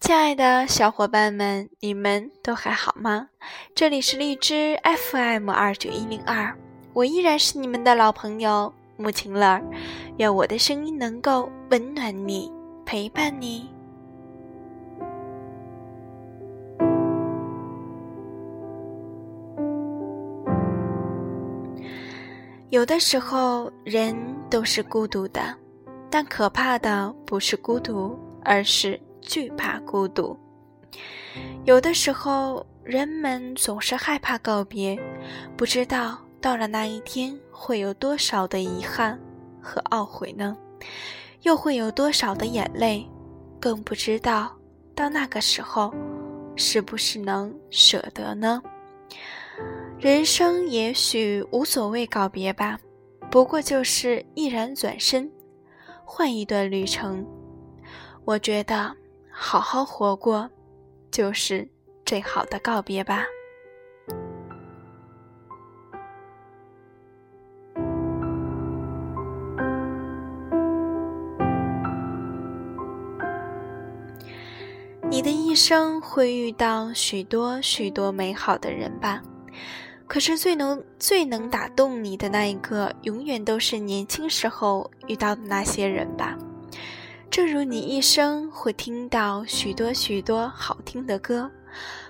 亲爱的小伙伴们，你们都还好吗？这里是荔枝 FM 二九一零二，我依然是你们的老朋友木晴乐。愿我的声音能够温暖你，陪伴你。有的时候，人都是孤独的，但可怕的不是孤独，而是……惧怕孤独，有的时候人们总是害怕告别，不知道到了那一天会有多少的遗憾和懊悔呢？又会有多少的眼泪？更不知道到那个时候，是不是能舍得呢？人生也许无所谓告别吧，不过就是毅然转身，换一段旅程。我觉得。好好活过，就是最好的告别吧。你的一生会遇到许多许多美好的人吧，可是最能最能打动你的那一个，永远都是年轻时候遇到的那些人吧。正如你一生会听到许多许多好听的歌，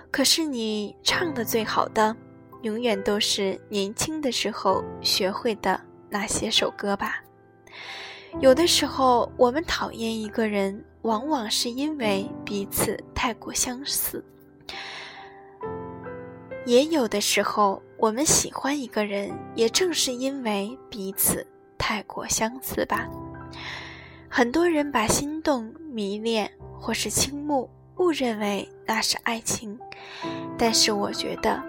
可是你唱的最好的，永远都是年轻的时候学会的那些首歌吧。有的时候，我们讨厌一个人，往往是因为彼此太过相似；也有的时候，我们喜欢一个人，也正是因为彼此太过相似吧。很多人把心动、迷恋或是倾慕误认为那是爱情，但是我觉得，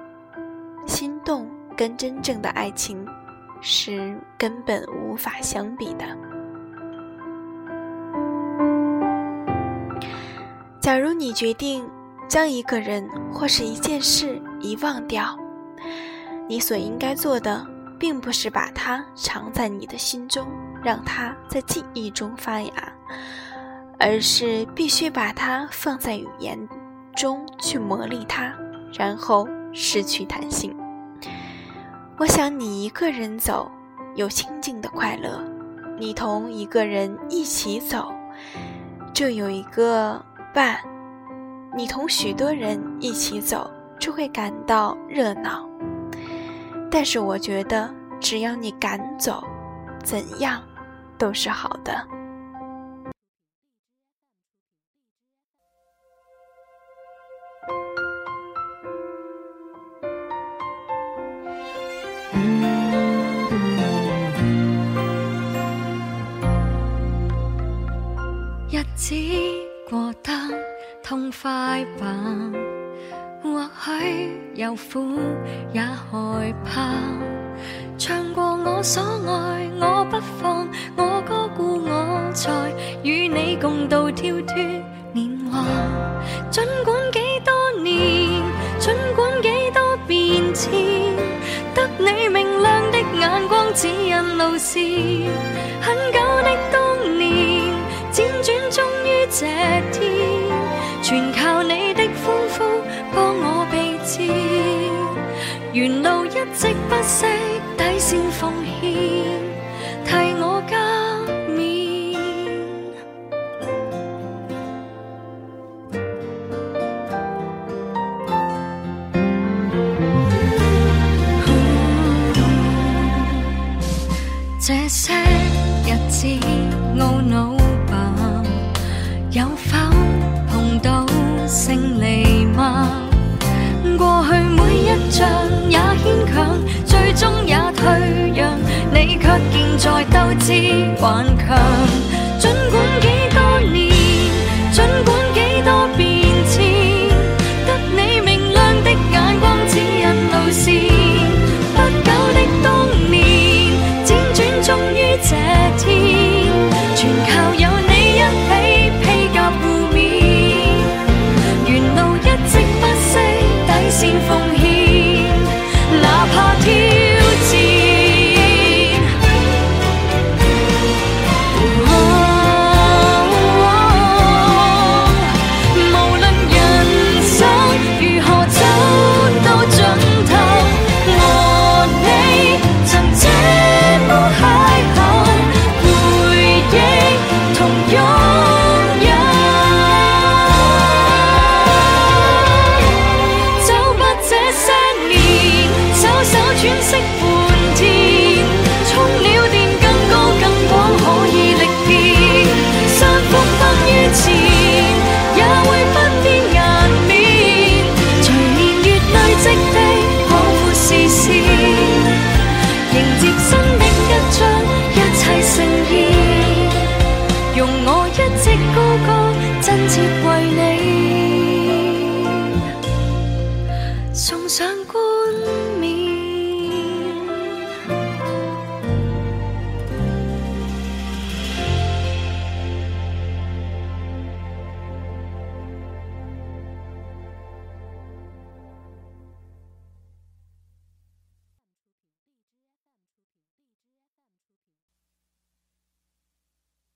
心动跟真正的爱情是根本无法相比的。假如你决定将一个人或是一件事遗忘掉，你所应该做的，并不是把它藏在你的心中。让它在记忆中发芽，而是必须把它放在语言中去磨砺它，然后失去弹性。我想你一个人走有清静的快乐，你同一个人一起走就有一个伴，你同许多人一起走就会感到热闹。但是我觉得，只要你敢走，怎样？都是好的。日子过得痛快吧，或许有苦也害怕。唱过我所爱，我不放，我歌故我在，与你共度跳脱年华。尽管几多年，尽管几多变迁，得你明亮的眼光指引路线。很久的当年，辗转终于这天，全靠你的欢呼帮我避战。沿路一直不息。先奉献，替我加冕。这些顽强想过